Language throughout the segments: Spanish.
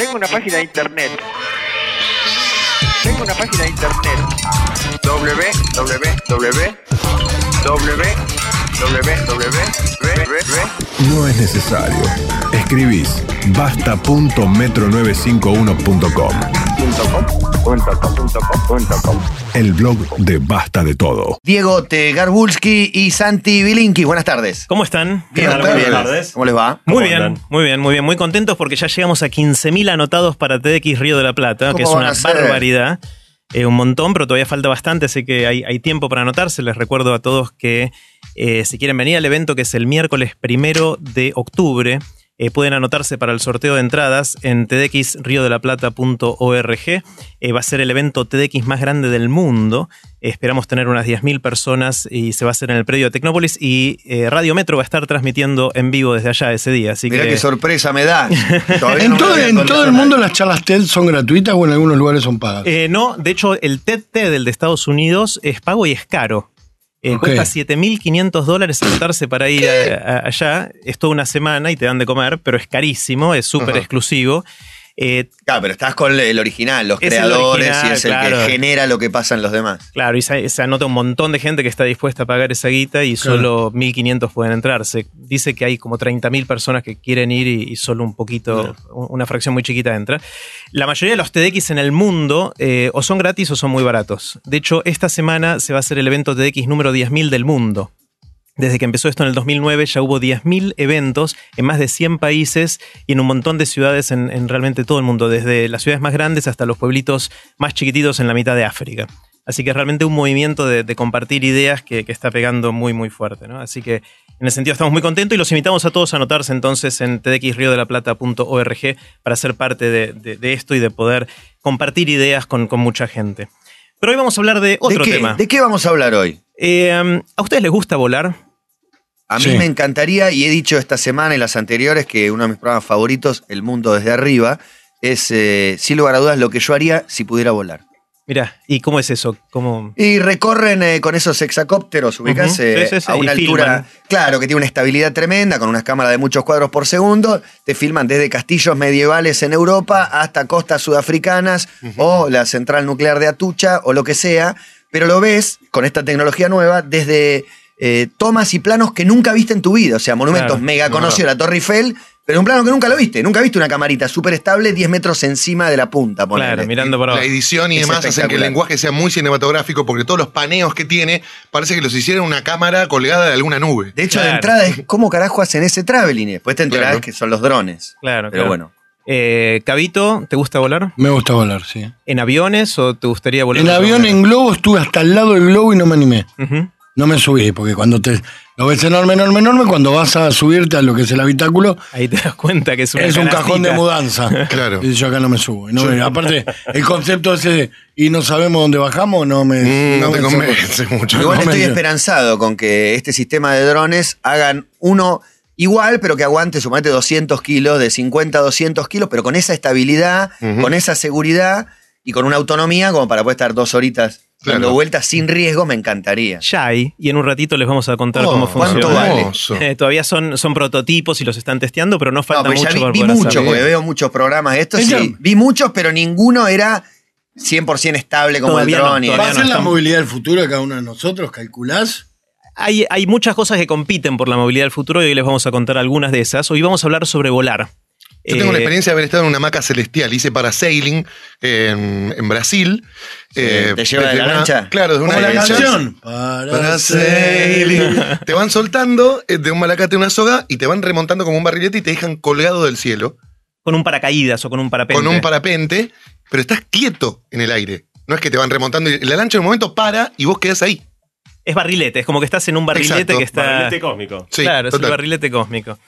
Tengo una página de internet. Tengo una página de internet. www. No es necesario. Escribís basta.metro95uno.com. El blog de Basta de Todo. Diego Tegarbulski y Santi Bilinki. Buenas tardes. ¿Cómo están? Bien, buenas tardes. ¿Cómo les va? Muy ¿Cómo bien, andan? muy bien, muy bien. Muy contentos porque ya llegamos a 15.000 anotados para TDX Río de la Plata, que es ¿Cómo van una barbaridad. Eh, un montón, pero todavía falta bastante, así que hay, hay tiempo para anotarse. Les recuerdo a todos que eh, si quieren venir al evento, que es el miércoles primero de octubre, eh, pueden anotarse para el sorteo de entradas en tdxriodelaplata.org. Eh, va a ser el evento TDX más grande del mundo. Eh, esperamos tener unas 10.000 personas y se va a hacer en el predio de Tecnópolis. Y eh, Radio Metro va a estar transmitiendo en vivo desde allá ese día. Así Mirá que qué sorpresa me da. En, no me todo, en todo el mundo las charlas TED son gratuitas o en algunos lugares son pagas. Eh, no, de hecho, el TED TED, el de Estados Unidos, es pago y es caro. Eh, Ok. Cuesta 7.500 dólares anotarse para ir a- a- allá. Es toda una semana y te dan de comer, pero es carísimo, es súper exclusivo. Eh, Claro, pero estás con el original, los creadores original, y es el que genera lo que pasa en los demás. claro, y se, se anota un montón de gente que está dispuesta a pagar esa guita y Claro. solo 1.500 pueden entrar. Se dice que hay como 30.000 personas que quieren ir y, y solo un poquito, un- una fracción muy chiquita entra. La mayoría de los TDX en el mundo eh, o son gratis o son muy baratos. De hecho, esta semana se va a hacer el evento TDX número 10.000 del mundo. Desde que empezó esto en el 2009 ya hubo 10.000 eventos en más de 100 países y en un montón de ciudades en, en realmente todo el mundo, desde las ciudades más grandes hasta los pueblitos más chiquititos en la mitad de África. Así que es realmente un movimiento de, de compartir ideas que, que está pegando muy, muy fuerte. ¿no? Así que en ese sentido estamos muy contentos y los invitamos a todos a anotarse entonces en tdxriodelaplata.org para ser parte de, de- de esto y de poder compartir ideas con, con mucha gente. Pero hoy vamos a hablar de otro tema. ¿De qué vamos a hablar hoy? Eh, ¿A ustedes les gusta volar? A mí Sí. me encantaría, y he dicho esta semana y las anteriores, que uno de mis programas favoritos, El Mundo desde Arriba, es, eh, sin lugar a dudas, lo que yo haría si pudiera volar. Mirá, ¿y cómo es eso? ¿Cómo... Y recorren eh, con esos hexacópteros, ubicás, eh, sí, sí, sí, a una altura, filman. claro, que tiene una estabilidad tremenda, con unas cámaras de muchos cuadros por segundo, te filman desde castillos medievales en Europa hasta costas sudafricanas o la central nuclear de Atucha o lo que sea, pero lo ves con esta tecnología nueva desde eh, tomas y planos que nunca viste en tu vida, o sea, monumentos Claro, mega no, conocidos, la Torre Eiffel, pero un plano que nunca lo viste, nunca viste una camarita súper estable 10 metros encima de la punta, ponele. Claro, mirando para La abajo. edición y Es demás hacen que el lenguaje sea muy cinematográfico porque todos los paneos que tiene parece que los hicieron una cámara colgada de alguna nube. De hecho, Claro. de entrada es cómo carajo hacen ese traveling. Después te enterás Claro. que son los drones. Claro, Pero claro. bueno. Eh, Cabito, ¿te gusta volar? Me gusta volar, sí. ¿En aviones o te gustaría volar? En avión, en globo, estuve hasta el lado del globo y no me animé. Ujú. No me subí, porque cuando te lo ves enorme, enorme, enorme, cuando vas a subirte a lo que es el habitáculo, Ahí te das cuenta que es una es un cajón de mudanza. Claro. Y yo acá no me subo. Y no me- aparte, el concepto ese de, y no sabemos dónde bajamos, no me. Mm, no te me- convence mucho. Igual estoy esperanzado con que este sistema de drones hagan uno igual, pero que aguante, suponete, 200 kilos, de 50 a 200 kilos, pero con esa estabilidad, con esa seguridad y con una autonomía como para poder estar dos horitas dando Claro. vueltas sin riesgo, me encantaría. Ya hay, y en un ratito les vamos a contar Oh, cómo ¿cuánto funciona. vale? Hermoso. Eh, todavía son, son prototipos y los están testeando, pero no No, falta pero mucho ya vi, para vi poder porque veo muchos programas de estos, sí. Vi muchos, pero ninguno era 100% estable como Todavía el no, drone. y ¿Va a ser no la movilidad del futuro de cada uno de nosotros? ¿Calculás? Hay, hay muchas cosas que compiten por la movilidad del futuro y hoy les vamos a contar algunas de esas. Hoy vamos a hablar sobre volar. Yo tengo Eh, la experiencia de haber estado en una hamaca celestial. Hice parasailing en, en Brasil. Eh, ¿te lleva de la una- lancha? Claro, de una la lancha. canción. Para Parasailing. te van soltando eh, de un malacate a una soga y te van remontando como un barrilete y te dejan colgado del cielo Con un paracaídas o con un parapente. con un parapente, pero estás quieto en el aire. No es que te van remontando y la lancha en un momento para y vos quedás ahí. Es barrilete, es como que estás en un barrilete Exacto, que está. Barrilete cósmico. Sí, claro, es el barrilete cósmico.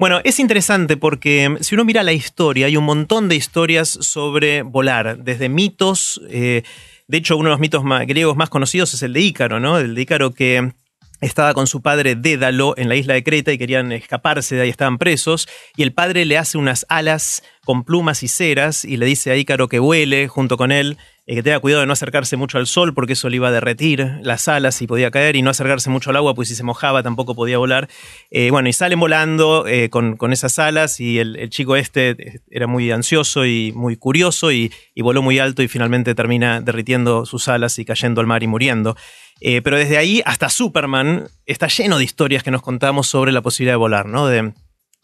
Bueno, es interesante porque mm, si uno mira la historia, hay un montón de historias sobre volar, desde mitos. eh, de hecho, uno de los mitos griegos más conocidos es el de Ícaro, ¿no? El de Ícaro que estaba con su padre Dédalo en la isla de Creta y querían escaparse de ahí, estaban presos, y el padre le hace unas alas con plumas y ceras y le dice a Ícaro que vuele junto con él, eh, que tenga cuidado de no acercarse mucho al sol porque eso le iba a derretir las alas y podía caer y no acercarse mucho al agua pues si se mojaba tampoco podía volar. Eh, bueno, y salen volando eh, con, con esas alas y el, chico este era muy ansioso y muy curioso y, y voló muy alto y finalmente termina derritiendo sus alas y cayendo al mar y muriendo. Eh, pero desde ahí hasta Superman está lleno de historias que nos contamos sobre la posibilidad de volar, ¿no? De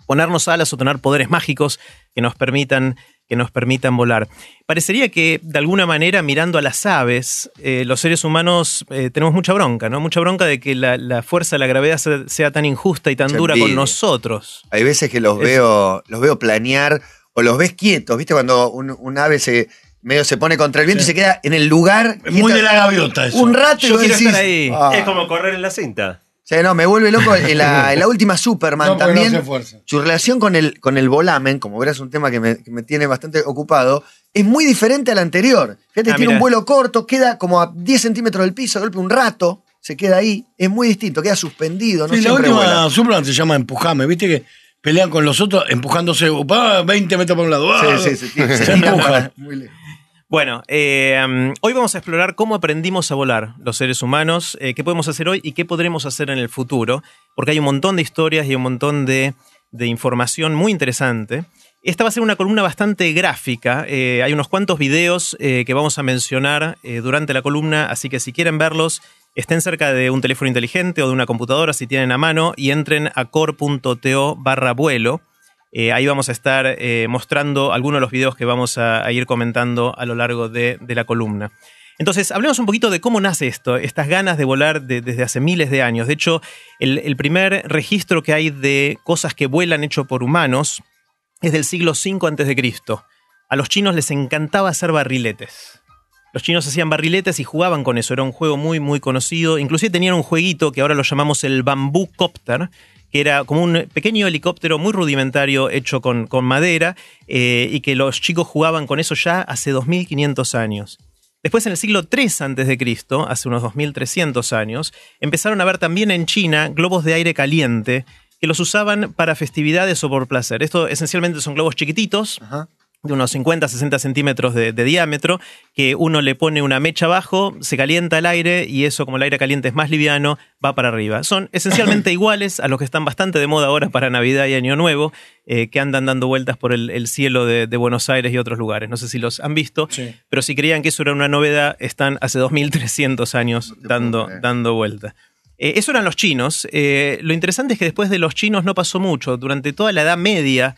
ponernos alas o tener poderes mágicos que nos permitan, que nos permitan volar. Parecería que de alguna manera mirando a las aves, eh, los seres humanos eh, tenemos mucha bronca, ¿no? Mucha bronca de que la, la fuerza de la gravedad sea, sea tan injusta y tan dura con nosotros. Hay veces que los Es- veo, los veo planear o los ves quietos, ¿viste? Cuando un, un ave se medio se pone contra el viento Sí. y se queda en el lugar. Muy de la gaviota eso. Un rato y Yo vos quiero decís, estar ahí. "Ah". Es como correr en la cinta. Sí, no, me vuelve loco en la, en la última Superman No, también. no se su relación con el, con el volamen, como verás, es un tema que me, que me tiene bastante ocupado, es muy diferente al anterior. Fíjate, Ah, tiene un vuelo corto, queda como a 10 centímetros del piso, golpe un rato, se queda ahí. Es muy distinto, queda suspendido, no Sí, la última vuela. Superman se llama Empujame, ¿viste que pelean con los otros empujándose ah, 20 metros por un lado? ah, Sí, sí, sí, se, empuja. para- muy lejos. Bueno, eh, hoy vamos a explorar cómo aprendimos a volar los seres humanos, eh, qué podemos hacer hoy y qué podremos hacer en el futuro, porque hay un montón de historias y un montón de, información muy interesante. Esta va a ser una columna bastante gráfica, eh, hay unos cuantos videos que vamos a mencionar durante la columna, así que si quieren verlos, estén cerca de un teléfono inteligente o de una computadora si tienen a mano y entren a core.to barra vuelo. Eh, ahí vamos a estar eh, mostrando algunos de los videos que vamos a, ir comentando a lo largo de, la columna. Entonces, hablemos un poquito de cómo nace esto, estas ganas de volar de- desde hace miles de años. De hecho, el, el primer registro que hay de cosas que vuelan hecho por humanos es del siglo V a.C. A los chinos les encantaba hacer barriletes. Los chinos hacían barriletes y jugaban con eso. Era un juego muy, muy conocido. Inclusive tenían un jueguito que ahora lo llamamos el Bamboo Copter, era como un pequeño helicóptero muy rudimentario hecho con, madera eh, y que los chicos jugaban con eso ya hace 2500 años. Después, en el siglo III a.C., hace unos 2300 años, empezaron a ver también en China globos de aire caliente que los usaban para festividades o por placer. Esto esencialmente son globos chiquititos. De unos 50, 60 centímetros de, de diámetro, que uno le pone una mecha abajo, se calienta el aire y eso, como el aire caliente es más liviano, va para arriba. Son esencialmente iguales a los que están bastante de moda ahora para Navidad y Año Nuevo, eh, que andan dando vueltas por el, el cielo de, de Buenos Aires y otros lugares. No sé si los han visto, Sí. pero si creían que eso era una novedad, están hace 2300 años dando, dando vuelta. Eh, eso eran los chinos. Eh, lo interesante es que después de los chinos no pasó mucho. Durante toda la Edad Media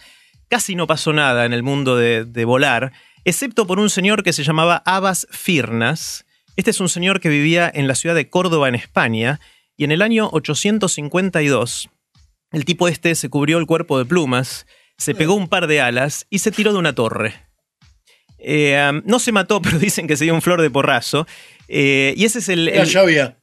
casi no pasó nada en el mundo de, de volar, excepto por un señor que se llamaba Abbas Firnas. Este es un señor que vivía en la ciudad de Córdoba, en España, y en el año 852 el tipo este se cubrió el cuerpo de plumas, se pegó un par de alas y se tiró de una torre. Eh, um, no se mató, pero dicen que se dio un flor de porrazo. Eh, y ese es el. Había.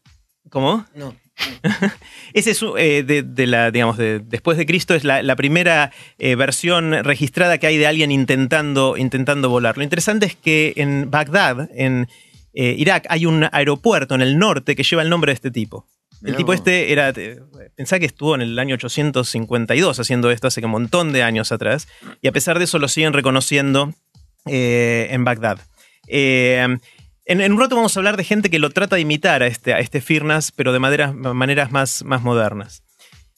¿Cómo? No. Ese es eh, de, de la, digamos, de, después de Cristo es la, la primera eh, versión registrada que hay de alguien intentando, intentando volar. Lo interesante es que en Bagdad, en eh, Irak, hay un aeropuerto en el norte que lleva el nombre de este tipo. El Mirá tipo vos. este era, pensá que estuvo en el año 852 haciendo esto hace que un montón de años atrás, y a pesar de eso lo siguen reconociendo en Bagdad. Eh, en, en un rato vamos a hablar de gente que lo trata de imitar a este, a este Firnas, pero de maneras, maneras más, más modernas.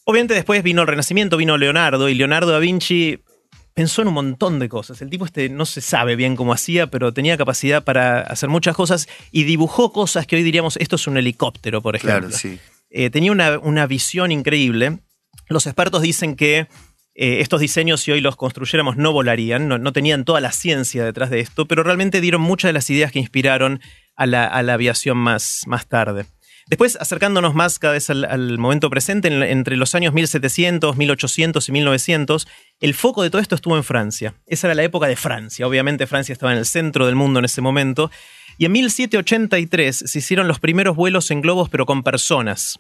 Obviamente después vino el Renacimiento, vino Leonardo, y Leonardo da Vinci pensó en un montón de cosas. El tipo este no se sabe bien cómo hacía, pero tenía capacidad para hacer muchas cosas y dibujó cosas que hoy diríamos, esto es un helicóptero, por ejemplo. Claro, sí. Eh, tenía una, una visión increíble. Los expertos dicen que eh, estos diseños, si hoy los construyéramos, no volarían, no, tenían toda la ciencia detrás de esto, pero realmente dieron muchas de las ideas que inspiraron a la, aviación más, tarde. Después, acercándonos más cada vez al, momento presente, en- entre los años 1700, 1800 y 1900, el foco de todo esto estuvo en Francia. Esa era la época de Francia. Obviamente Francia estaba en el centro del mundo en ese momento. Y en 1783 se hicieron los primeros vuelos en globos, pero con personas.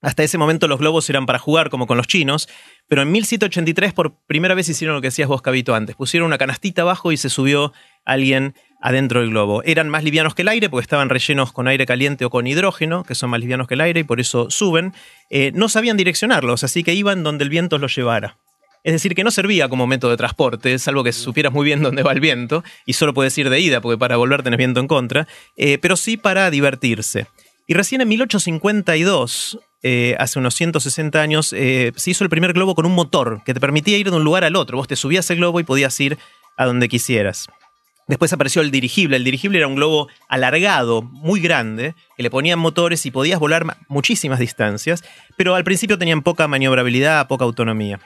Hasta ese momento los globos eran para jugar, como con los chinos, pero en 1783 por primera vez hicieron lo que decías vos, Cabito, antes. Pusieron una canastita abajo y se subió alguien adentro del globo. Eran más livianos que el aire porque estaban rellenos con aire caliente o con hidrógeno, que son más livianos que el aire y por eso suben. Eh, no sabían direccionarlos, así que iban donde el viento los llevara. Es decir, que no servía como método de transporte, salvo que supieras muy bien dónde va el viento, y solo puedes ir de ida, porque para volver tenés viento en contra, eh, pero sí para divertirse. Y recién en 1852, eh, hace unos 160 años, eh, se hizo el primer globo con un motor que te permitía ir de un lugar al otro. Vos te subías el globo y podías ir a donde quisieras. Después apareció el dirigible. El dirigible era un globo alargado, muy grande, que le ponían motores y podías volar ma- muchísimas distancias, pero al principio tenían poca maniobrabilidad, poca autonomía.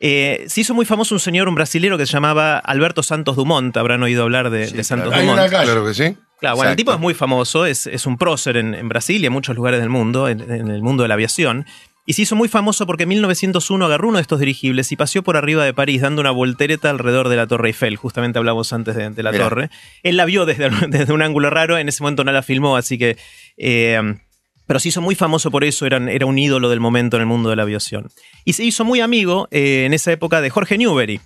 Eh, se hizo muy famoso un señor, un brasilero que se llamaba Alberto Santos Dumont. Habrán oído hablar de, Sí, de Santos claro. Hay Dumont. una calle. Claro que sí. Claro, bueno, el tipo es muy famoso, es, es un prócer en, en Brasil y en muchos lugares del mundo, en, en el mundo de la aviación. Y se hizo muy famoso porque en 1901 agarró uno de estos dirigibles y paseó por arriba de París dando una voltereta alrededor de la Torre Eiffel. Justamente hablamos antes de, de la torre. Él la vio desde, desde un ángulo raro, en ese momento no la filmó, así que... eh, pero se hizo muy famoso por eso, eran- era un ídolo del momento en el mundo de la aviación. Y se hizo muy amigo eh, en esa época de Jorge Newbery,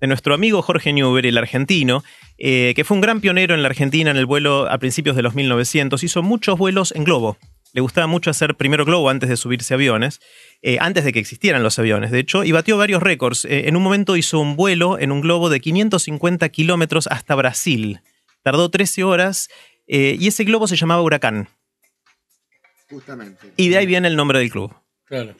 de nuestro amigo Jorge Newbery, el argentino, eh, que fue un gran pionero en la Argentina en el vuelo a principios de los 1900. Hizo muchos vuelos en globo. Le gustaba mucho hacer primero globo antes de subirse a aviones, eh, antes de que existieran los aviones, de hecho, y batió varios récords. Eh, en un momento hizo un vuelo en un globo de 550 kilómetros hasta Brasil. Tardó 13 horas y ese globo se llamaba Huracán. Justamente. Y de ahí viene el nombre del club. Claro.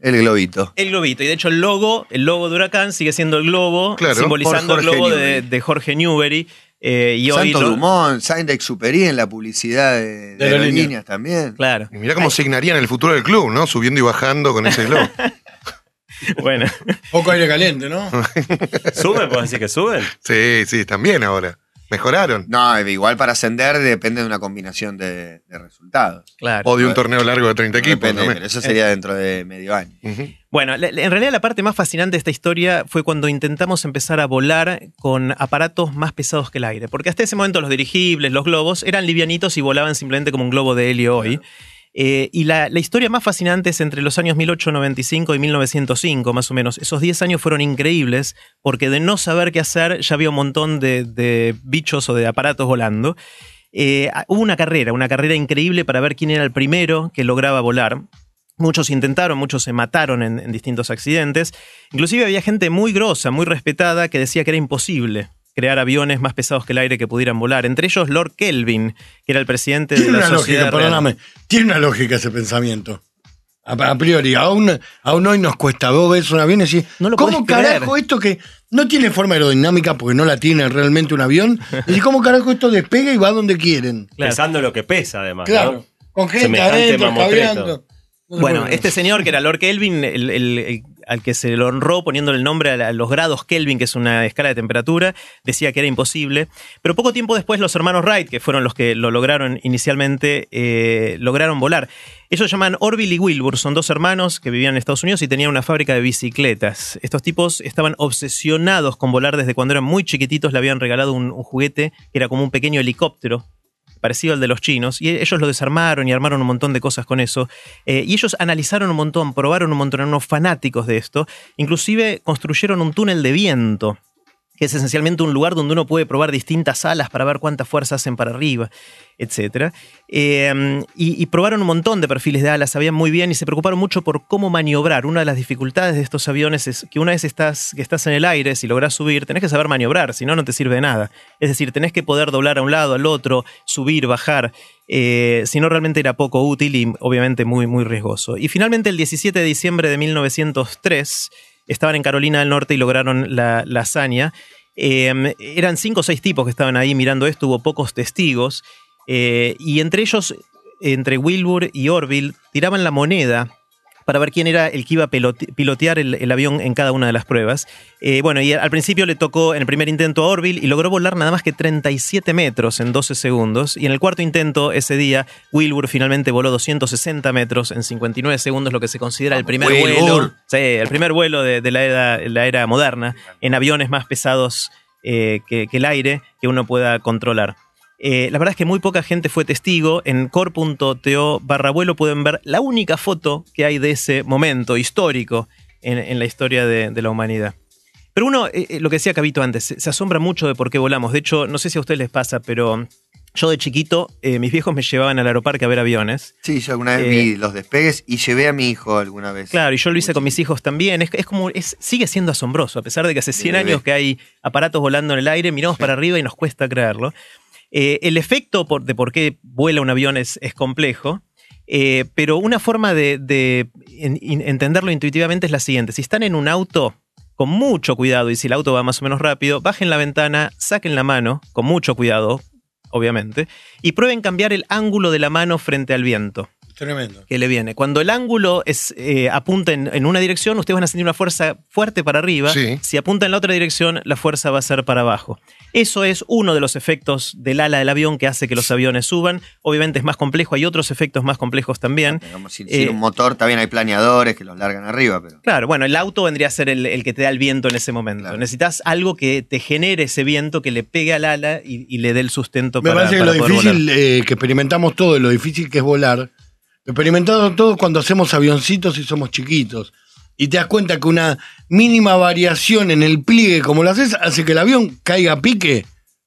El globito. El globito. Y de hecho el logo, el logo de Huracán sigue siendo el globo, Claro, simbolizando el globo de, de Jorge Newbery. eh, y hoy Santos lo- Dumont, Saint-Exupéry en la publicidad de, de De también. Claro. Y mirá cómo signarían el futuro del club, ¿no? Subiendo y bajando con ese globo. Bueno. Poco aire caliente, ¿no? ¿Suben? ¿Puedo decir que suben? Sí, sí, bien ahora. Mejoraron. No, igual para ascender depende de una combinación de, de resultados. Claro. O de un torneo largo de 30 equipos. Depende, ¿no? pero eso sería dentro de medio año. Bueno, en realidad la parte más fascinante de esta historia fue cuando intentamos empezar a volar con aparatos más pesados que el aire. Porque hasta ese momento los dirigibles, los globos, eran livianitos y volaban simplemente como un globo de helio hoy. Eh, y la, historia más fascinante es entre los años 1895 y 1905, más o menos. Esos 10 años fueron increíbles porque de no saber qué hacer ya había un montón de, bichos o de aparatos volando. Eh, hubo una carrera, una carrera increíble para ver quién era el primero que lograba volar. Muchos intentaron, muchos se mataron en, en distintos accidentes. Inclusive había gente muy grosa, muy respetada, que decía que era imposible crear aviones más pesados que el aire que pudieran volar. Entre ellos Lord Kelvin, que era el presidente de Tiene la una sociedad lógica, real. perdóname. Tiene una lógica ese pensamiento. A, a priori, aún, aún hoy nos cuesta. Vos ves un avión y decís, No lo ¿cómo creer. carajo esto que no tiene forma aerodinámica porque no la tiene realmente un avión? Y decís, ¿cómo carajo esto despega y va donde quieren? Claro. Pesando lo que pesa, además. Claro, ¿no? con gente Semejante adentro, Bueno, este señor que era Lord Kelvin, el- el- el- al que se lo honró poniéndole el nombre a, los grados Kelvin, que es una escala de temperatura, decía que era imposible. Pero poco tiempo después los hermanos Wright, que fueron los que lo lograron inicialmente, eh, lograron volar. Ellos llaman Orville y Wilbur, son dos hermanos que vivían en Estados Unidos y tenían una fábrica de bicicletas. Estos tipos estaban obsesionados con volar desde cuando eran muy chiquititos, le habían regalado un, un juguete que era como un pequeño helicóptero parecido al de los chinos, y ellos lo desarmaron y armaron un montón de cosas con eso. Eh, y ellos analizaron un montón, probaron un montón, eran unos fanáticos de esto. Inclusive construyeron un túnel de viento, que es esencialmente un lugar donde uno puede probar distintas alas para ver cuánta fuerza hacen para arriba, etc. Eh, y, probaron un montón de perfiles de alas, sabían muy bien y se preocuparon mucho por cómo maniobrar. Una de las dificultades de estos aviones es que una vez estás, que estás en el aire, si logras subir, tenés que saber maniobrar, si no, no te sirve de nada. Es decir, tenés que poder doblar a un lado, al otro, subir, bajar. Eh, si no, realmente era poco útil y obviamente muy, muy riesgoso. Y finalmente, el 17 de diciembre de 1903, estaban en Carolina del Norte y lograron la, la hazaña. Eh, eran cinco o seis tipos que estaban ahí mirando esto, hubo pocos testigos. eh, y entre ellos, entre Wilbur y Orville, tiraban la moneda para ver quién era el que iba a pilotear el, el avión en cada una de las pruebas. Eh, bueno, y al principio le tocó en el primer intento a Orville y logró volar nada más que 37 metros en 12 segundos. Y en el cuarto intento ese día, Wilbur finalmente voló 260 metros en 59 segundos, lo que se considera el primer Wilbur. vuelo. Sí, el primer vuelo de, de la, era, la era moderna en aviones más pesados eh, que, que el aire que uno pueda controlar. Eh, la verdad es que muy poca gente fue testigo. En core.to barra vuelo pueden ver la única foto que hay de ese momento histórico en, en la historia de, de la humanidad. Pero uno, eh, eh, lo que decía Cabito antes, se, se asombra mucho de por qué volamos. De hecho, no sé si a ustedes les pasa, pero Yo de chiquito, eh, mis viejos me llevaban al aeroparque a ver aviones. Sí, yo alguna vez vi los despegues y llevé a mi hijo alguna vez. Claro, y yo lo hice con mis hijos también. Es, es como, es, sigue siendo asombroso, a pesar de que hace 100 bebé. años que hay aparatos volando en el aire, miramos para arriba y nos cuesta creerlo. Eh, el efecto por- de por qué vuela un avión es, es complejo, eh, pero una forma de, de en- in- entenderlo intuitivamente es la siguiente. Si están en un auto, con mucho cuidado, y si el auto va más o menos rápido, bajen la ventana, saquen la mano, con mucho cuidado, obviamente, y prueben cambiar el ángulo de la mano frente al viento Tremendo. que le viene. Cuando el ángulo es, eh, apunta en, en una dirección, ustedes van a sentir una fuerza fuerte para arriba. Sí. Si apunta en la otra dirección, la fuerza va a ser para abajo. Eso es uno de los efectos del ala del avión que hace que los aviones suban. Obviamente es más complejo, hay otros efectos más complejos también. Digamos, sin, Eh, sin un motor también hay planeadores que los largan arriba, pero. Claro, bueno, el auto vendría a ser el, el que te da el viento en ese momento. Claro. Necesitas algo que te genere ese viento, que le pegue al ala y, y le dé el sustento Me para, parece que para lo difícil volar. eh, que experimentamos todo, lo difícil que es volar, lo experimentamos todo cuando hacemos avioncitos y somos chiquitos. Y te das cuenta que una mínima variación en el pliegue, como lo haces, hace que el avión caiga a pique.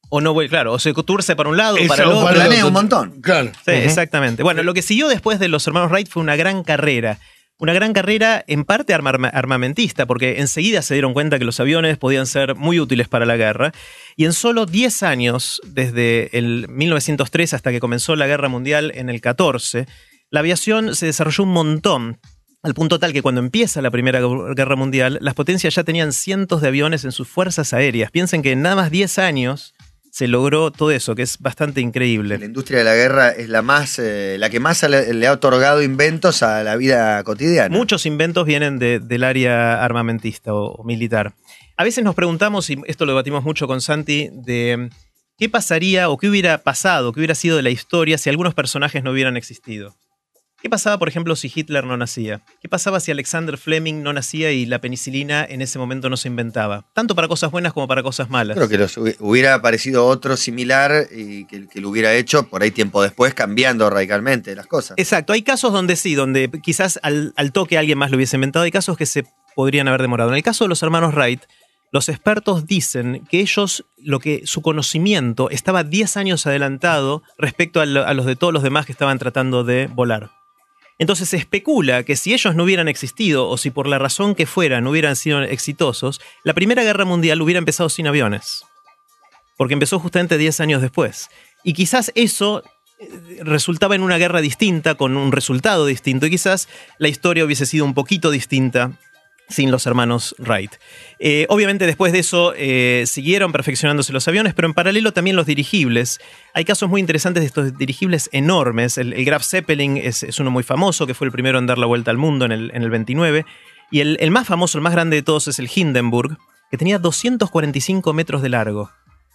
O no, claro, o se turce para un lado Esa para el otro. Planea un montón. Claro. Sí, exactamente. Bueno, lo que siguió después de los hermanos Wright fue una gran carrera. Una gran carrera en parte arma- armamentista, porque enseguida se dieron cuenta que los aviones podían ser muy útiles para la guerra. Y en solo 10 años, desde el 1903 hasta que comenzó la guerra mundial en el 14, la aviación se desarrolló un montón. Al punto tal que cuando empieza la Primera Guerra Mundial, las potencias ya tenían cientos de aviones en sus fuerzas aéreas. Piensen que en nada más 10 años se logró todo eso, que es bastante increíble. La industria de la guerra es la más, eh, la que más le, le ha otorgado inventos a la vida cotidiana. Muchos inventos vienen de- del área armamentista o, o militar. A veces nos preguntamos, y esto lo debatimos mucho con Santi, de qué pasaría o qué hubiera pasado, qué hubiera sido de la historia si algunos personajes no hubieran existido. ¿Qué pasaba, por ejemplo, si Hitler no nacía? ¿Qué pasaba si Alexander Fleming no nacía y la penicilina en ese momento no se inventaba? Tanto para cosas buenas como para cosas malas. Creo que los hubiera aparecido otro similar y que, que lo hubiera hecho por ahí tiempo después, cambiando radicalmente las cosas. Exacto, hay casos donde sí, donde quizás al, al toque alguien más lo hubiese inventado, hay casos que se podrían haber demorado. En el caso de los hermanos Wright, los expertos dicen que ellos, lo que su conocimiento estaba 10 años adelantado respecto a, lo- a los de todos los demás que estaban tratando de volar. Entonces se especula que si ellos no hubieran existido o si por la razón que fuera no hubieran sido exitosos, la Primera Guerra Mundial hubiera empezado sin aviones. Porque empezó justamente 10 años después. Y quizás eso eh, resultaba en una guerra distinta, con un resultado distinto, y quizás la historia hubiese sido un poquito distinta sin los hermanos Wright. Eh, obviamente después de eso eh, siguieron perfeccionándose los aviones, pero en paralelo también los dirigibles. Hay casos muy interesantes de estos dirigibles enormes. El, el Graf Zeppelin es, es uno muy famoso, que fue el primero en dar la vuelta al mundo en el, en el 29. Y el, el más famoso, el más grande de todos es el Hindenburg, que tenía 245 metros de largo.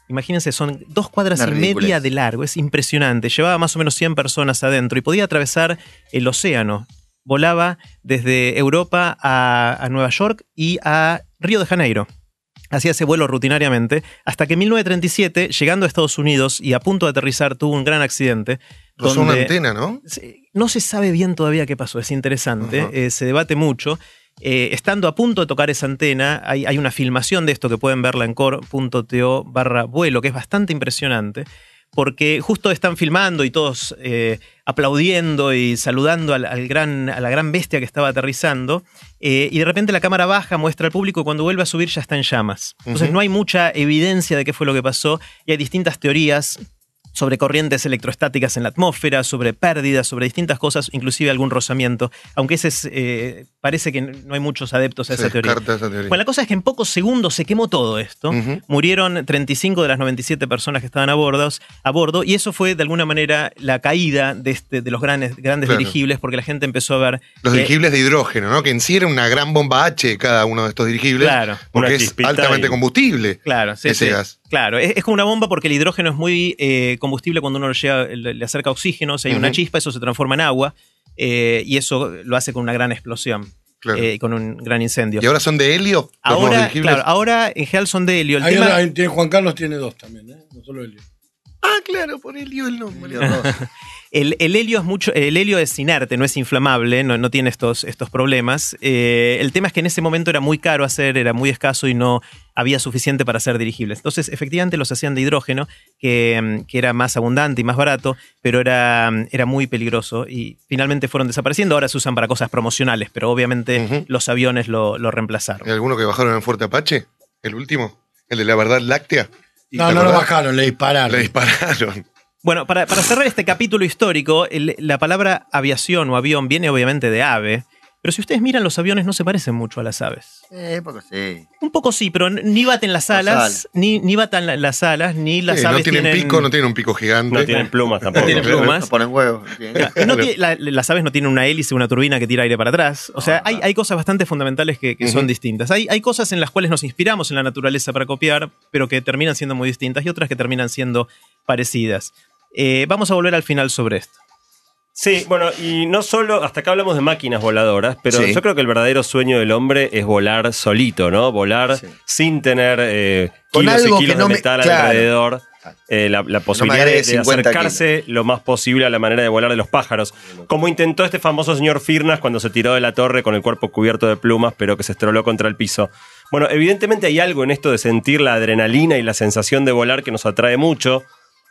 Imagínense, son dos cuadras Una y media de largo, es impresionante. Llevaba más o menos 100 personas adentro y podía atravesar el océano. Volaba desde Europa a, a Nueva York y a Río de Janeiro. Hacía ese vuelo rutinariamente, hasta que en 1937, llegando a Estados Unidos y a punto de aterrizar, tuvo un gran accidente. Rozó una donde- antena, ¿no? No se sabe bien todavía qué pasó, es interesante, eh, se debate mucho. Eh, estando a punto de tocar esa antena, hay, hay una filmación de esto que pueden verla en core.to barra vuelo, que es bastante impresionante, porque justo están filmando y todos eh, aplaudiendo y saludando al, al gran, a la gran bestia que estaba aterrizando, eh, y de repente la cámara baja, muestra al público y cuando vuelve a subir ya está en llamas. Entonces no hay mucha evidencia de qué fue lo que pasó y hay distintas teorías sobre corrientes electrostáticas en la atmósfera, sobre pérdidas, sobre distintas cosas, inclusive algún rozamiento, aunque ese es, eh, parece que no hay muchos adeptos a esa teoría. esa teoría. Bueno, la cosa es que en pocos segundos se quemó todo esto. Ujú. Murieron 35 de las 97 personas que estaban a bordo, a bordo y eso fue de alguna manera la caída de, este, de los grandes, grandes Claro. dirigibles porque la gente empezó a ver... Los que- dirigibles de hidrógeno, ¿no? Que en sí era una gran bomba H cada uno de estos dirigibles. Claro. Porque es altamente y- combustible. Claro, sí, ese sí. gas. Claro, es, es como una bomba porque el hidrógeno es muy eh, combustible cuando uno le, llega- le- le acerca oxígeno, si hay una chispa, eso se transforma en agua eh, y eso lo hace con una gran explosión, Claro. eh, con un gran incendio. ¿Y ahora son de helio? ahora, claro, ahora en general son de helio. El Ahí tema- ahí tiene- Juan Carlos tiene dos también, ¿eh? no solo Helio. Ah, claro, por helio el nombre. El, el helio es mucho, el helio es inerte, no es inflamable, no, no tiene estos, estos problemas. Eh, el tema es que en ese momento era muy caro hacer, era muy escaso y no había suficiente para ser dirigibles. Entonces, efectivamente, los hacían de hidrógeno, que, que era más abundante y más barato, pero era, era muy peligroso y finalmente fueron desapareciendo. Ahora se usan para cosas promocionales, pero obviamente los aviones lo, lo reemplazaron. ¿Hay alguno que bajaron en Fuerte Apache? ¿El último? ¿El de la verdad láctea? No, ¿Te no lo bajaron, le dispararon. Le dispararon. Bueno, para, para cerrar este capítulo histórico, el- la palabra aviación o avión viene obviamente de ave, pero si ustedes miran los aviones no se parecen mucho a las aves. Eh, poco sí. Un poco sí, pero ni baten las Las alas, ni, ni batan la- las alas, ni las Sí, aves no tienen, pico, no tienen un pico gigante. No tienen plumas tampoco. tienen plumas. No ponen huevos. Y no tiene- la- las aves no tienen una hélice, una turbina que tira aire para atrás. O sea, hay, hay cosas bastante fundamentales que, que son distintas. Hay, hay cosas en las cuales nos inspiramos en la naturaleza para copiar, pero que terminan siendo muy distintas y otras que terminan siendo parecidas. Eh, vamos a volver al final sobre esto. Sí, bueno, y no solo, hasta acá hablamos de máquinas voladoras, pero Sí. yo creo que el verdadero sueño del hombre es volar solito, ¿no? Volar Sí. sin tener eh, Con kilos y que kilos no de me- metal claro. alrededor. eh, la, la posibilidad de, agregues de 50 acercarse lo más posible a la manera de volar de los pájaros. Como intentó este famoso señor Firnas cuando se tiró de la torre con el cuerpo cubierto de plumas, pero que se estroló contra el piso. Bueno, evidentemente hay algo en esto de sentir la adrenalina y la sensación de volar que nos atrae mucho.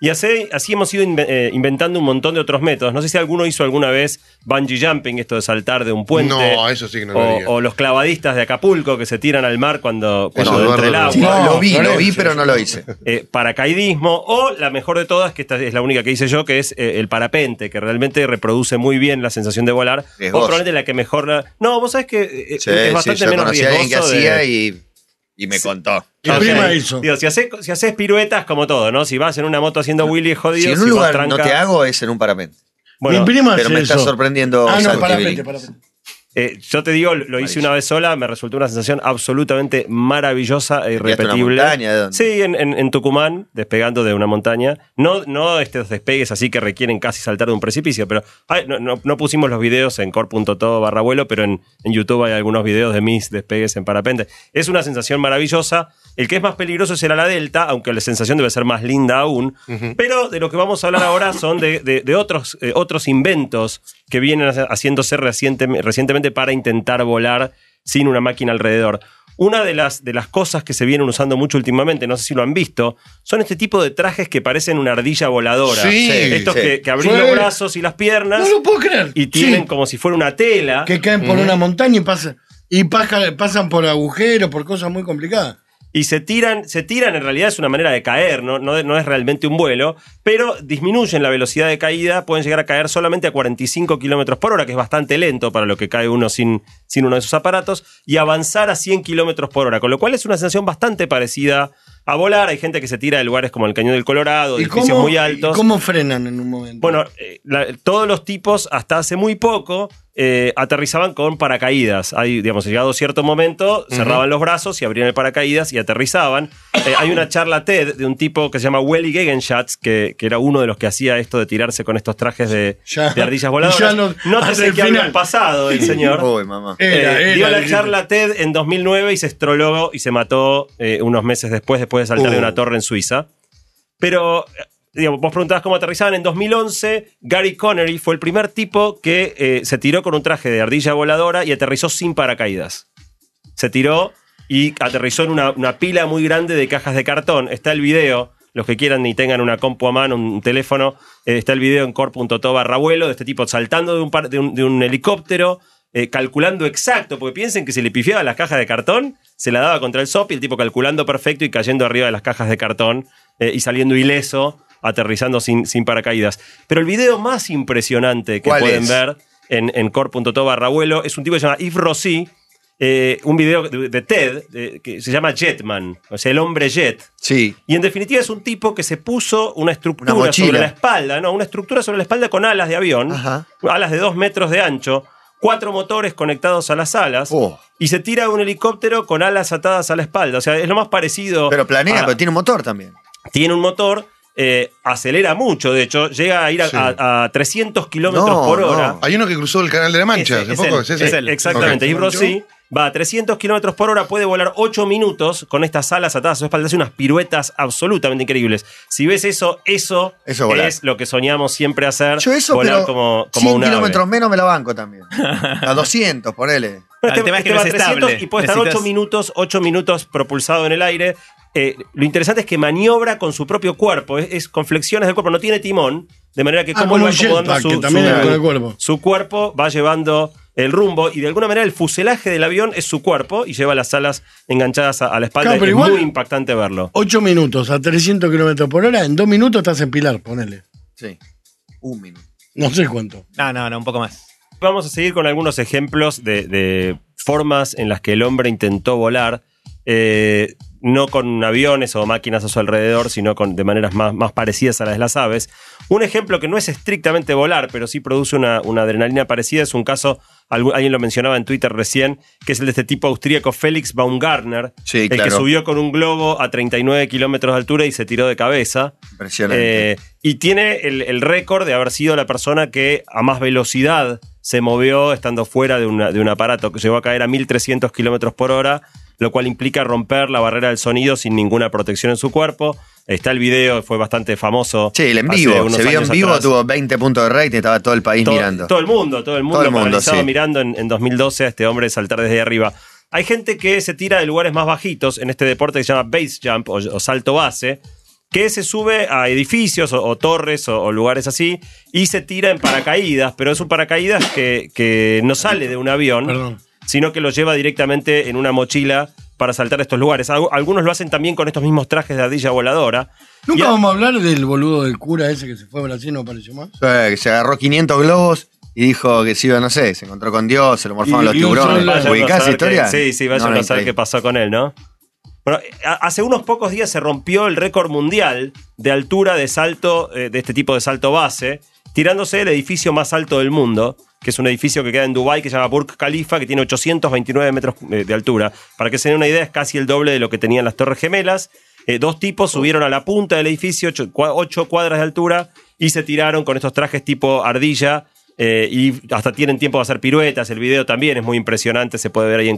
Y así, así hemos ido eh, inventando un montón de otros métodos. No sé si alguno hizo alguna vez bungee jumping, esto de saltar de un puente. No, eso sí que no lo o, haría. o los clavadistas de Acapulco que se tiran al mar cuando, cuando entra el agua. Sí, No, lo vi, lo vi, pero no lo hice. Eh, paracaidismo o la mejor de todas, que esta es la única que hice yo, que es eh, el parapente, que realmente reproduce muy bien la sensación de volar. O probablemente la que mejor... la- No, vos sabés que eh, Sí, es sí, bastante yo menos conocí a alguien que riesgoso. de- hacía y, y me contó. Mi prima hizo. Digo, si haces, si haces piruetas, como todo, ¿no? Si vas en una moto haciendo Willy es jodido. Si en si un vas lugar tranca- no te hago es en un parapente. Bueno, Mi prima pero hace me está eso. sorprendiendo Ah, no, Santi parapente, Billing. parapente. Eh, yo te digo, lo hice una vez sola, me resultó una sensación absolutamente maravillosa e ¿Tiraste una irrepetible. montaña? ¿De dónde? Sí, en, en- en Tucumán, despegando de una montaña. No, no estos despegues así que requieren casi saltar de un precipicio, pero ay, no, no- no pusimos los videos en core.to barra vuelo, pero en, en YouTube hay algunos videos de mis despegues en parapente. Es una sensación maravillosa. El que es más peligroso será la Delta, aunque la sensación debe ser más linda aún. Pero de lo que vamos a hablar ahora son de, de- de otros, eh, otros inventos que vienen haciéndose reciente- recientemente para intentar volar sin una máquina alrededor. Una de las, de las cosas que se vienen usando mucho últimamente, no sé si lo han visto, son este tipo de trajes que parecen una ardilla voladora. Sí, Estos sí. que, que Sí. los brazos y las piernas No lo puedo creer. y tienen Sí, como si fuera una tela. que caen por una montaña y pasan, y pasan por agujeros, por cosas muy complicadas. Y se tiran, se tiran, en realidad es una manera de caer, ¿no? No, no es realmente un vuelo, pero disminuyen la velocidad de caída, pueden llegar a caer solamente a 45 kilómetros por hora, que es bastante lento para lo que cae uno sin, sin uno de esos aparatos, y avanzar a 100 kilómetros por hora, con lo cual es una sensación bastante parecida a volar. Hay gente que se tira de lugares como el Cañón del Colorado, ¿Y edificios cómo, muy ¿Y altos. cómo frenan en un momento? Bueno, eh, la- todos los tipos, hasta hace muy poco, eh, aterrizaban con paracaídas. Hay, digamos, llegado cierto momento, cerraban los brazos y abrían el paracaídas y aterrizaban. Eh, hay una charla TED de un tipo que se llama Welly Gegenschatz, que, que era uno de los que hacía esto de tirarse con estos trajes de, Ya. de ardillas Ya voladoras. no- no te sé el qué había pasado el señor. Uy, mamá. Era, Eh, era, dio la charla TED en 2009 y se estroló y se mató eh, unos meses después, después de saltar de Uh. una torre en Suiza. Pero, digamos, vos preguntabas cómo aterrizaban. En 2011, Gary Connery fue el primer tipo que eh, se tiró con un traje de ardilla voladora y aterrizó sin paracaídas. Se tiró y aterrizó en una, pila muy grande de cajas de cartón. Está el video. Los que quieran y tengan una compu a mano, un teléfono, eh, está el video en core.to barra vuelo de este tipo saltando de un, helicóptero, eh, calculando exacto, porque piensen que si le pifiaba las cajas de cartón, se la daba contra el SOP y el tipo calculando perfecto y cayendo arriba de las cajas de cartón y saliendo ileso, aterrizando sin, sin paracaídas. Pero el video más impresionante que ¿Cuál pueden es? ver en, en barra vuelo es un tipo que se llama Yves Rossi, eh, un video de, de TED eh, que se llama Jetman, o sea, el hombre jet. Sí. Y en definitiva es un tipo que se puso una estructura Una sobre la espalda, no, una estructura sobre la espalda con alas de avión, Ajá. alas de dos metros de ancho, cuatro motores conectados a las alas, Oh. y se tira un helicóptero con alas atadas a la espalda. O sea, es lo más parecido. Pero planea, a- pero tiene un motor también. tiene un motor. Eh, acelera mucho, de hecho, llega a ir a, Sí. a- a 300 kilómetros No, por no. hora. Hay uno que cruzó el canal de la Mancha Ese, hace es poco. él, ¿es ese? es él. Exactamente, Ok. y Rossi. va a 300 kilómetros por hora, puede volar 8 minutos con estas alas atadas a su espalda, hace unas piruetas absolutamente increíbles. Si ves eso, eso, Eso es lo que soñamos siempre hacer. Yo eso, volar pero como, como 100 un ave. kilómetros menos me la banco también. A 200, ponele. Bueno, El tema es que este no es a 300 estable. y puede estar Necesitas- 8 minutos, 8 minutos propulsado en el aire. Eh, lo interesante es que maniobra con su propio cuerpo, es, es con flexiones del cuerpo, no tiene timón, de manera que Ah, como va acomodando jetpack, su, que el cuerpo. su cuerpo va llevando el rumbo y de alguna manera el fuselaje del avión es su cuerpo y lleva las alas enganchadas a, a la espalda. Claro, es igual- muy impactante verlo. 8 minutos a 300 kilómetros por hora, en 2 minutos estás en Pilar, ponele. Sí. Un minuto. No sé cuánto. No, no, no, un poco más. Vamos a seguir con algunos ejemplos de, de formas en las que el hombre intentó volar, eh, no con aviones o máquinas a su alrededor, sino con, de maneras más, más parecidas a las de las aves. Un ejemplo que no es estrictamente volar, pero sí produce una, una adrenalina parecida, es un caso, algu- alguien lo mencionaba en Twitter recién, que es el de este tipo austríaco Félix Baumgartner, Sí, el que subió con un globo a 39 kilómetros de altura y se tiró de cabeza. Impresionante. Eh, y tiene el, el récord de haber sido la persona que a más velocidad se movió estando fuera de, una- de un aparato que llegó a caer a 1300 kilómetros por hora, lo cual implica romper la barrera del sonido sin ninguna protección en su cuerpo. Está el video, fue bastante famoso. Sí, el en vivo. Se vio en vivo, atrás. tuvo 20 puntos de rating, estaba todo el país todo, mirando. todo el mundo, todo el mundo, Todo el mundo, paralizado sí. mirando en, en 2012 a este hombre saltar desde arriba. Hay gente que se tira de lugares más bajitos en este deporte que se llama base jump o, o salto base, que se sube a edificios o, o torres o, o lugares así y se tira en paracaídas, pero es un paracaídas que, que no sale de un avión, Perdón. Sino que lo lleva directamente en una mochila para saltar a estos lugares. Algu- Algunos lo hacen también con estos mismos trajes de ardilla voladora. Nunca a- vamos a hablar del boludo del cura ese que se fue a Brasil y no apareció más. Eh, que se agarró 500 globos y dijo que se iba, no sé, se encontró con Dios, se lo morfaron Y- los y tiburones. ¿Ubicás historia? sí, sí, vayan No, no, a saber qué pasó con él, ¿no? Bueno, hace unos pocos días se rompió el récord mundial de altura de salto, eh, de este tipo de salto base, tirándose del edificio más alto del mundo, que es un edificio que queda en Dubái que se llama Burj Khalifa, que tiene 829 metros eh, de altura. Para que se den una idea, es casi el doble de lo que tenían las Torres Gemelas. Eh, dos tipos subieron a la punta del edificio, ocho, cua- ocho cuadras de altura, y se tiraron con estos trajes tipo ardilla. Eh, y hasta tienen tiempo de hacer piruetas. El video también es muy impresionante. Se puede ver ahí en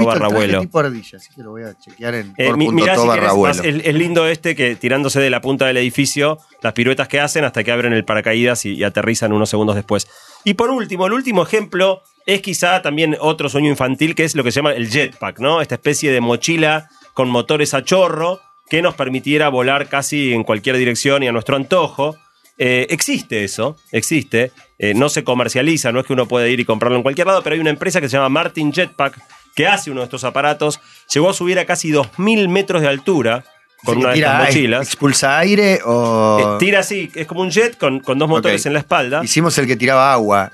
el barra vuelo. tipo ardilla, así que lo voy a chequear en Eh, mi- mirá si querés, más- lindo este que tirándose de la punta del edificio, las piruetas que hacen hasta que abren el paracaídas y, y aterrizan unos segundos después. Y por último, el último ejemplo es quizá también otro sueño infantil que es lo que se llama el jetpack, ¿no? Esta especie de mochila con motores a chorro que nos permitiera volar casi en cualquier dirección y a nuestro antojo. Eh, existe eso, existe. Eh, no se comercializa, no es que uno puede ir y comprarlo en cualquier lado, pero hay una empresa que se llama Martin Jetpack que hace uno de estos aparatos. Llegó a subir a casi 2.000 metros de altura con Sí, una de tira estas aire, mochilas. ¿Expulsa aire o.? Eh, tira así, es como un jet con, con dos motores en la espalda. Hicimos el que tiraba agua.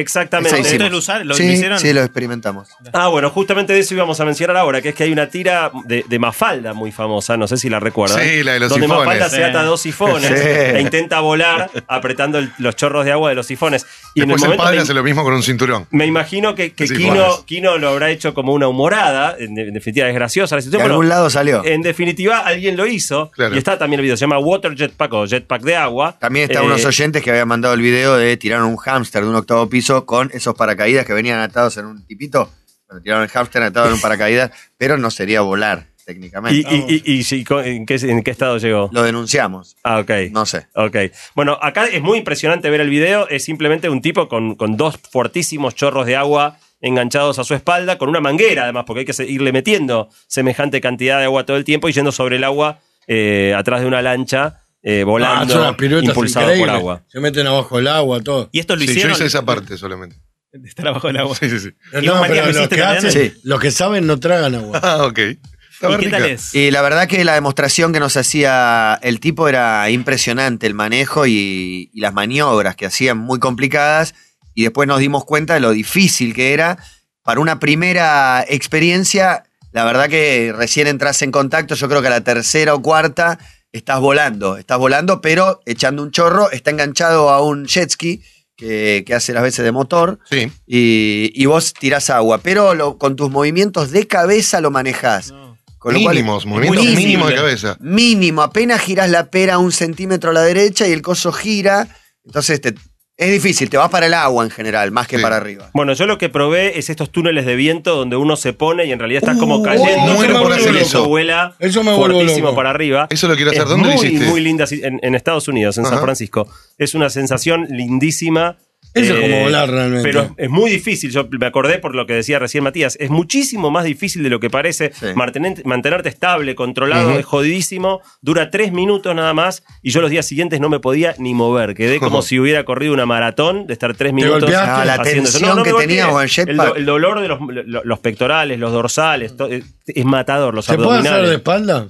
Exactamente. ¿Ustedes lo usaron? ¿Lo sí, hicieron? sí, lo experimentamos. Ah, bueno, justamente de eso íbamos a mencionar ahora, que es que hay una tira de, de Mafalda muy famosa, no sé si la recuerdan. Sí, la de los donde sifones. Mafalda se ata a dos sifones Sí. e intenta volar apretando el- los chorros de agua de los sifones. Y en el Después el momento padre me- hace lo mismo con un cinturón. Me imagino que, que Sí, Kino. Kino lo habrá hecho como una humorada. En, en definitiva, es graciosa la De situación. Algún lado salió. en definitiva, alguien lo hizo. Claro. Y está también el video. Se llama Water Jetpack o Jetpack de agua. También está Eh, unos oyentes que habían mandado el video de tirar un hámster de un octavo piso con esos paracaídas que venían atados en un tipito. Bueno, tiraron el hámster atado en un paracaídas, pero no sería volar, técnicamente. Y, y- y- y si- ¿en, qué, ¿En qué estado llegó? Lo denunciamos. Ah, ok. No sé. Ok. Bueno, acá es muy impresionante ver el video. Es simplemente un tipo con, con dos fortísimos chorros de agua enganchados a su espalda, con una manguera además, porque hay que irle metiendo semejante cantidad de agua todo el tiempo y yendo sobre el agua eh, atrás de una lancha, eh, Ah, volando, piruetas impulsado por agua. Se meten abajo del agua, todo. ¿Y esto lo Sí, yo hicieron? hice esa parte solamente. De estar abajo del agua. Sí, sí, sí. ¿Y vos, Matías, lo los, que hacen- Sí. los que saben no tragan agua. Ah, ok. ¿Y qué tal es? Y la verdad que la demostración que nos hacía el tipo era impresionante, el manejo y, y las maniobras que hacían muy complicadas. Y después nos dimos cuenta de lo difícil que era. Para una primera experiencia, la verdad que recién entras en contacto, yo creo que a la tercera o cuarta estás volando, estás volando, pero echando un chorro, está enganchado a un jet ski que, que hace las veces de motor Sí. y, y vos tirás agua, pero lo- con tus movimientos de cabeza lo manejás. Con lo cual- Mínimos, movimientos muy mínimos de cabeza. mínimo, apenas girás la pera un centímetro a la derecha y el coso gira, entonces te, Es difícil, te vas para el agua en general, más que Sí. para arriba. Bueno, yo lo que probé es estos túneles de viento donde uno se pone y en realidad estás como Uh, cayendo. muero pero por el hacer viento eso. vuela Eso me fuertísimo para arriba. Eso lo quiero hacer. Es ¿Dónde lo muy, hiciste? Muy linda en, en Estados Unidos, en San. Francisco. Es una sensación lindísima. Eso es Eh, como volar realmente. Pero es muy difícil. Yo me acordé por lo que decía recién Matías. Es muchísimo más difícil de lo que parece. Sí. Mantener- mantenerte estable, controlado, es jodidísimo. Dura tres minutos nada más. Y yo los días siguientes no me podía ni mover. Quedé como si hubiera corrido una maratón de estar tres minutos. golpeaste? Ah, la haciendo eso. tensión me que tenías con el jetpack. do- el dolor de los, lo- los pectorales, los dorsales. to- es, es matador. Los ¿Se puede hacer de abdominales. espalda?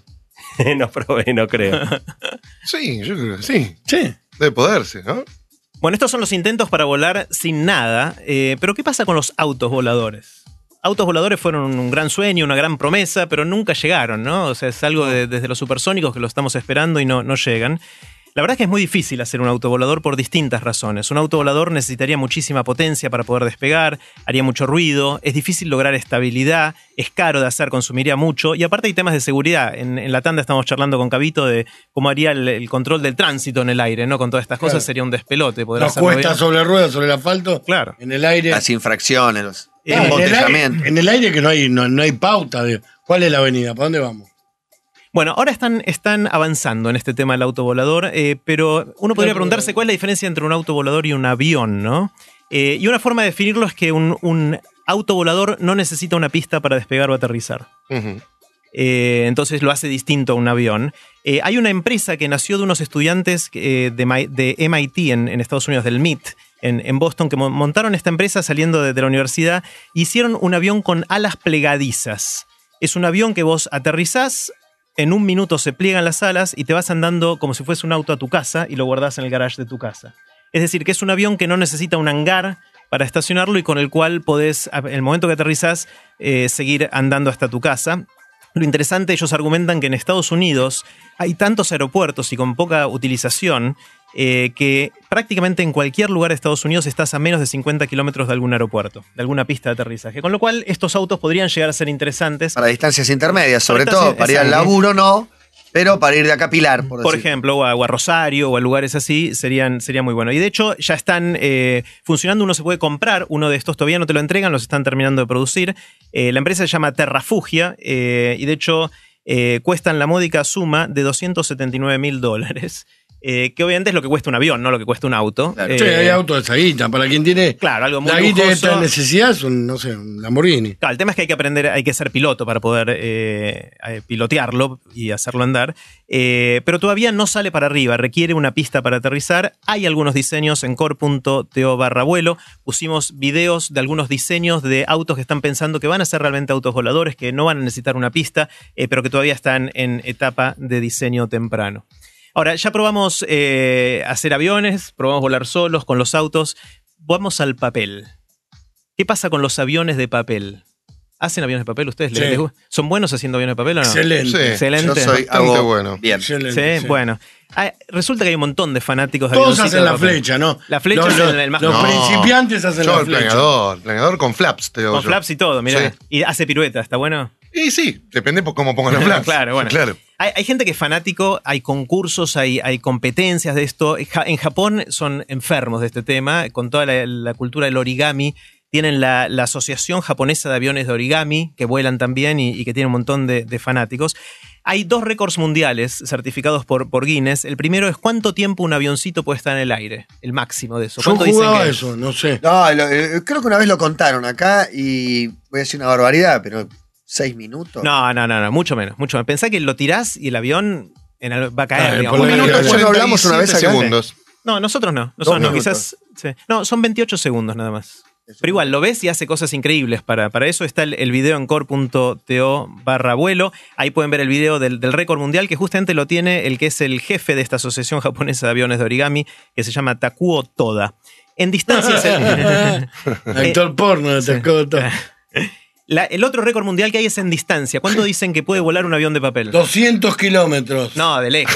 no probé, no creo. Sí, yo creo que sí. Sí. Debe poderse, ¿no? Bueno, estos son los intentos para volar sin nada, eh, pero ¿qué pasa con los autos voladores? Autos voladores fueron un gran sueño, una gran promesa, pero nunca llegaron, ¿no? O sea, es algo de- desde los supersónicos que lo estamos esperando y no, no llegan. La verdad es que es muy difícil hacer un autovolador por distintas razones. Un autovolador necesitaría muchísima potencia para poder despegar, haría mucho ruido, es difícil lograr estabilidad, es caro de hacer, consumiría mucho y aparte hay temas de seguridad. En, en la tanda estamos charlando con Cabito de cómo haría el, el control del tránsito en el aire, ¿no? Con todas estas cosas Claro. sería un despelote. Poder Nos hacerlo cuesta bien. sobre ruedas, sobre el asfalto. Claro. En el aire. Las infracciones, los en, el aire embotellamientos. en el aire que no hay, no, no hay pauta de cuál es la avenida, ¿para dónde vamos? Bueno, ahora están, están avanzando en este tema del autovolador, eh, pero uno podría preguntarse cuál es la diferencia entre un autovolador y un avión, ¿no? Eh, y una forma de definirlo es que un, un autovolador no necesita una pista para despegar o aterrizar. Eh, entonces lo hace distinto a un avión. Eh, hay una empresa que nació de unos estudiantes eh, de, Mi- de MIT en, en Estados Unidos, del MIT, en, en Boston, que mo- montaron esta empresa saliendo de, de la universidad. Hicieron un avión con alas plegadizas. Es un avión que vos aterrizás, en un minuto se pliegan las alas y te vas andando como si fuese un auto a tu casa y lo guardás en el garage de tu casa. Es decir, que es un avión que no necesita un hangar para estacionarlo y con el cual podés, en el momento que aterrizás, eh, seguir andando hasta tu casa. Lo interesante, ellos argumentan que en Estados Unidos hay tantos aeropuertos y con poca utilización eh, que prácticamente en cualquier lugar de Estados Unidos estás a menos de 50 kilómetros de algún aeropuerto, de alguna pista de aterrizaje. Con lo cual, estos autos podrían llegar a ser interesantes. Para distancias intermedias, sobre Para todo para ir al laburo no, pero para ir de acá a Pilar, por, Por decir. ejemplo, o a, o a Rosario o a lugares así, serían, sería muy bueno. Y de hecho, ya están eh, funcionando, uno se puede comprar, uno de estos todavía no te lo entregan, los están terminando de producir. Eh, la empresa se llama Terrafugia y de hecho cuestan la módica suma de 279 mil dólares, eh, que obviamente es lo que cuesta un avión, no lo que cuesta un auto. Claro. Eh, Sí, hay autos de esa guita. Para quien tiene Claro, algo muy la guita de esta necesidad es un, no sé, un Lamborghini. Claro, el tema es que hay que aprender, hay que ser piloto para poder eh, eh, pilotearlo y hacerlo andar. Eh, pero todavía no sale para arriba, requiere una pista para aterrizar. Hay algunos diseños en core.to barra vuelo. Pusimos videos de algunos diseños de autos que están pensando que van a ser realmente autos voladores, que no van a necesitar una pista, eh, pero que todavía están en etapa de diseño temprano. Ahora, ya probamos eh, hacer aviones, probamos volar solos con los autos. Vamos al papel. ¿Qué pasa con los aviones de papel? ¿Hacen aviones de papel ustedes? ¿Les- Sí. les gu- ¿Son buenos haciendo aviones de papel o no? Excelente. Sí. Excelente. Yo soy Bastante hago bueno. bien. Excelente, Sí, sí. bueno. Ah, resulta que hay un montón de fanáticos de Todos hacen la papel. flecha, ¿no? La flecha los, es los- el- el más Los No. principiantes hacen Yo la el flecha. planeador, planeador con flaps, te digo Con yo. flaps y todo, mira. Sí. Y hace pirueta, ¿está bueno? Y sí, depende por cómo pongan los flaps. Claro, bueno. Claro. Hay, hay gente que es fanático, hay concursos, hay, hay competencias de esto. En Japón son enfermos de este tema, con toda la, la cultura del origami. Tienen la, la Asociación Japonesa de Aviones de Origami, que vuelan también y, y que tiene un montón de, de fanáticos. Hay dos récords mundiales certificados por, por Guinness. El primero es cuánto tiempo un avioncito puede estar en el aire, el máximo de eso. Yo ¿Cuánto dicen que es? eso, no sé. No, lo- eh, creo que una vez lo contaron acá y voy a decir una barbaridad, pero seis minutos. No, no, no, no, mucho menos, mucho menos. Pensá que lo tirás y el avión en el- va a caer. Ah, digamos. Un minuto, ya lo hablamos una vez 87 acá. segundos. No, nosotros no. Nosotros no, quizás. sí. No, son 28 segundos nada más. Pero igual, lo ves y hace cosas increíbles. Para, para eso está el, el video en core.to barra vuelo. Ahí pueden ver el video del, del récord mundial que justamente lo tiene el que es el jefe de esta asociación japonesa de aviones de origami, que se llama Takuo Toda. En distancias. Actor porno de Tacota. La- el otro récord mundial que hay es en distancia. ¿Cuánto dicen que puede volar un avión de papel? 200 kilómetros. No, de lejos.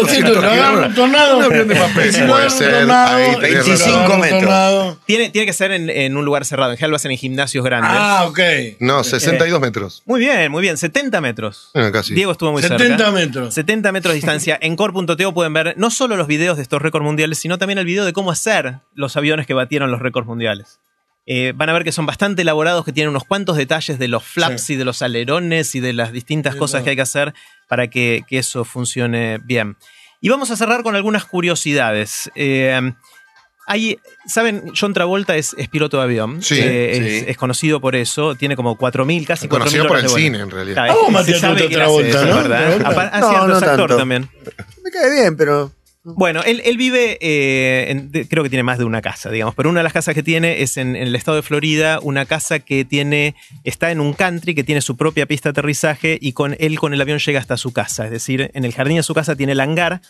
200 lo agarra un tornado. Un avión de papel, Si puede ser, tornado, ahí si tenés lo razón. agarra un 25 metros. tiene, tiene que ser en, en un lugar cerrado. En general lo hacen en gimnasios grandes. Ah, ok. No, 62 metros. Muy bien, muy bien. 70 metros. Bueno, casi. Diego estuvo muy 70 cerca. metros. 70 metros de distancia. En core.to pueden ver no solo los videos de estos récords mundiales, sino también el video de cómo hacer los aviones que batieron los récords mundiales. Eh, van a ver que son bastante elaborados, que tienen unos cuantos detalles de los flaps y de los alerones y de las distintas cosas que hay que hacer para que, que eso funcione bien. Y vamos a cerrar con algunas curiosidades. Eh, hay, ¿Saben? John Travolta es, es piloto de avión. Sí, Eh, es, sí. es conocido por eso. Tiene como 4.000, casi 4.000 Conocido por horas el cine, en realidad. Claro, se sabe que hace Travolta, eso, ¿no? ¿verdad? Ah, no es actor tanto. también. Me cae bien, pero. Bueno, él, él vive, eh, en- de- creo que tiene más de una casa, digamos, pero una de las casas que tiene es en, en el estado de Florida, una casa que tiene, está en un country que tiene su propia pista de aterrizaje y con él con el avión llega hasta su casa, es decir, en el jardín de su casa tiene el hangar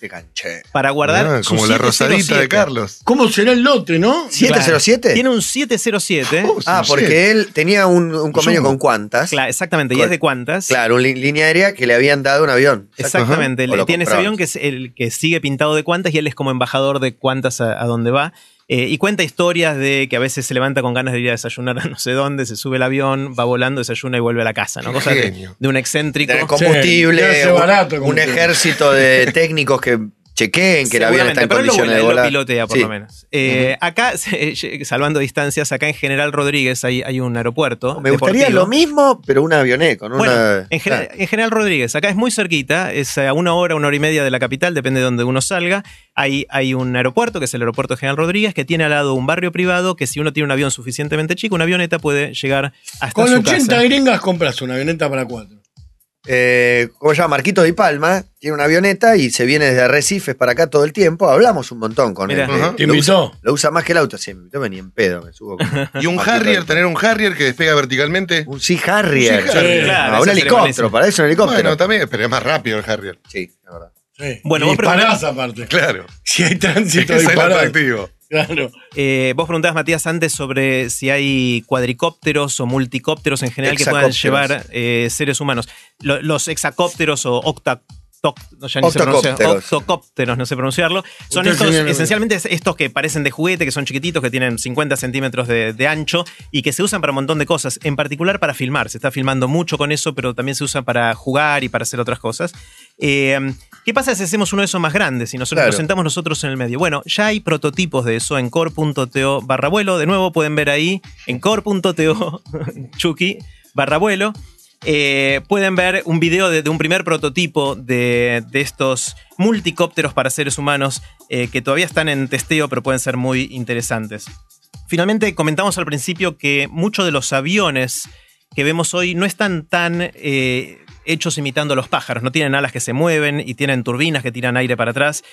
para guardar Ah, su como la rosadita 707. de Carlos. ¿Cómo será el lote, no? ¿707? Tiene un 707. Oh, Ah, porque él tenía un, un convenio Jumbo. con Qantas. Claro, exactamente, y es de cuántas. Claro, una línea aérea que le habían dado un avión. Exactamente, le- tiene ese avión que es el que sigue pintado de cuantas y él es como embajador de cuantas a, a donde va. Eh, y cuenta historias de que a veces se levanta con ganas de ir a desayunar a no sé dónde, se sube el avión, va volando, desayuna y vuelve a la casa, ¿no? Qué Cosas de, de un excéntrico. Combustible, un- barato un, ejército de técnicos que chequeen que el avión está en pero él lo, condiciones de él lo volar. pilotea por Sí. lo menos. Eh, Acá, se- salvando distancias, acá en General Rodríguez hay, hay un aeropuerto. Me gustaría lo mismo, pero una avioneta, con Bueno, una. en, Gen- Ah, en General Rodríguez, acá es muy cerquita, es a una hora, una hora y media de la capital, depende de donde uno salga. Hay, hay un aeropuerto, que es el aeropuerto de General Rodríguez, que tiene al lado un barrio privado que si uno tiene un avión suficientemente chico, una avioneta puede llegar hasta Con su 80 casa. gringas compras una avioneta para cuatro. Eh, ¿Cómo se llama? Marquito Di Palma tiene una avioneta y se viene desde Arrecifes para acá todo el tiempo. Hablamos un montón con Mirá. él. Ajá. ¿Te Lo invitó? usa, lo usa más que el auto. Sí, me invitó, venía en pedo. Me subo con- Y un Harrier, tener un Harrier que despega verticalmente. Un Sea Harrier. Un Sea Harrier. Sí, Claro, un ese sería helicóptero, para eso un helicóptero. Bueno, también, pero es más rápido el Harrier. sí, la verdad. Sí. Bueno, y vos disparás aparte. Claro. Si hay tránsito, es disparás. atractivo. Claro. Eh, vos preguntabas, Matías, antes sobre si hay cuadricópteros o multicópteros en general que puedan llevar eh, seres humanos. Lo- los hexacópteros o octa toc- no, ya ni se pronuncia, Octocópteros. no sé pronunciarlo. Son estos, esencialmente es- estos que parecen de juguete, que son chiquititos, que tienen 50 centímetros de, de ancho y que se usan para un montón de cosas, en particular para filmar. Se está filmando mucho con eso, pero también se usa para jugar y para hacer otras cosas. Eh, ¿Qué pasa si hacemos uno de esos más grandes y nosotros Claro. nos sentamos nosotros en el medio? Bueno, ya hay prototipos de eso en core.to barra vuelo. De nuevo pueden ver ahí en core.to chucky barra vuelo. Eh, pueden ver un video de, un primer prototipo de, de estos multicópteros para seres humanos eh, que todavía están en testeo, pero pueden ser muy interesantes. Finalmente, comentamos al principio que muchos de los aviones que vemos hoy no están tan eh, hechos imitando a los pájaros, no tienen alas que se mueven y tienen turbinas que tiran aire para atrás,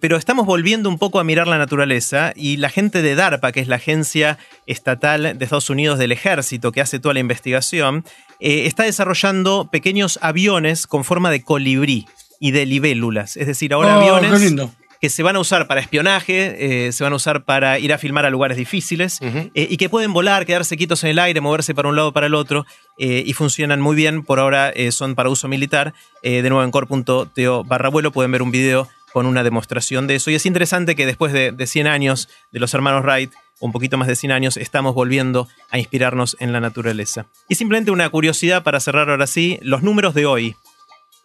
pero estamos volviendo un poco a mirar la naturaleza y la gente de DARPA, que es la agencia estatal de Estados Unidos del ejército que hace toda la investigación, eh, está desarrollando pequeños aviones con forma de colibrí y de libélulas, es decir, ahora Oh, aviones qué lindo. que se van a usar para espionaje, eh, se van a usar para ir a filmar a lugares difíciles eh, y que pueden volar, quedarse quietos en el aire, moverse para un lado o para el otro eh, y funcionan muy bien. Por ahora eh, son para uso militar. Eh, de nuevo en core.to barra vuelo pueden ver un video con una demostración de eso. Y es interesante que después de, de 100 años de los hermanos Wright, un poquito más de 100 años, estamos volviendo a inspirarnos en la naturaleza. Y simplemente una curiosidad para cerrar ahora sí, los números de hoy.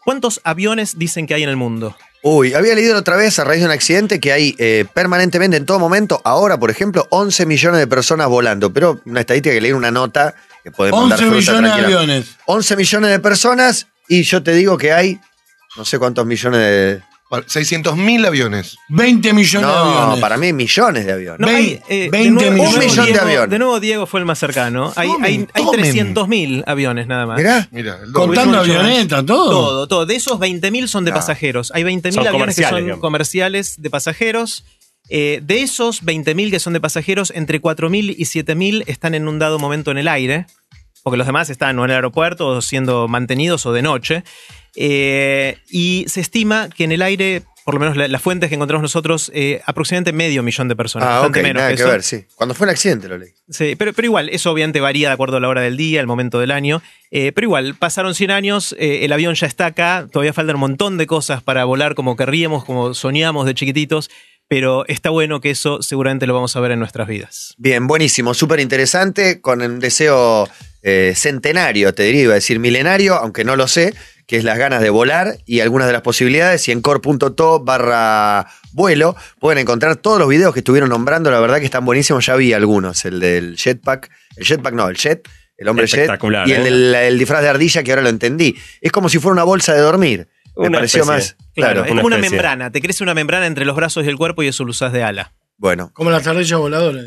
¿Cuántos aviones dicen que hay en el mundo? Uy, había leído otra vez a raíz de un accidente que hay eh, permanentemente en todo momento, ahora por ejemplo, 11 millones de personas volando, pero una estadística que leí en una nota que puede mandar 11 fruta millones de aviones. 11 millones de personas y yo te digo que hay no sé cuántos millones de... 600.000 aviones. 20 millones de No, aviones. para mí millones de aviones. No, hay, eh, 20 de nuevo- millones. Un millón de Diego- aviones. De nuevo, Diego fue el más cercano. Hay, Tomen, hay, hay tomen. 300.000 aviones nada más. Mirá, Mira, el. Contando avionetas, todo. Todo, todo. De esos 20.000 son de Ah. pasajeros. Hay 20.000 Son aviones que comerciales, son digamos. comerciales de pasajeros. Eh, de esos 20.000 que son de pasajeros, entre 4.000 y 7.000 están en un dado momento en el aire, porque los demás están o en el aeropuerto o siendo mantenidos o de noche. Eh, y se estima que en el aire por lo menos la- las fuentes que encontramos nosotros, eh, aproximadamente medio millón de personas. Ah, bastante ok, menos nada que que eso. ver, sí. Cuando fue el accidente lo leí. Sí, pero, pero igual, eso obviamente varía de acuerdo a la hora del día, el momento del año. Eh, pero igual, pasaron 100 años, eh, el avión ya está acá, todavía falta un montón de cosas para volar como querríamos, como soñamos de chiquititos, pero está bueno que eso seguramente lo vamos a ver en nuestras vidas. Bien, buenísimo, súper interesante, con un deseo eh, centenario, te diría, iba a decir milenario, aunque no lo sé, que es las ganas de volar y algunas de las posibilidades. Y en core.to barra vuelo pueden encontrar todos los videos que estuvieron nombrando, la verdad que están buenísimos, ya vi algunos, el del jetpack, el jetpack no, el jet, el hombre jet, Espectacular, y el, ¿eh? del- el disfraz de ardilla que ahora lo entendí. Es como si fuera una bolsa de dormir. Me Una pareció especie. más, Claro, claro, es una como una membrana, te crece una membrana entre los brazos y el cuerpo y eso lo usas de ala. bueno. Como las ardillas voladoras.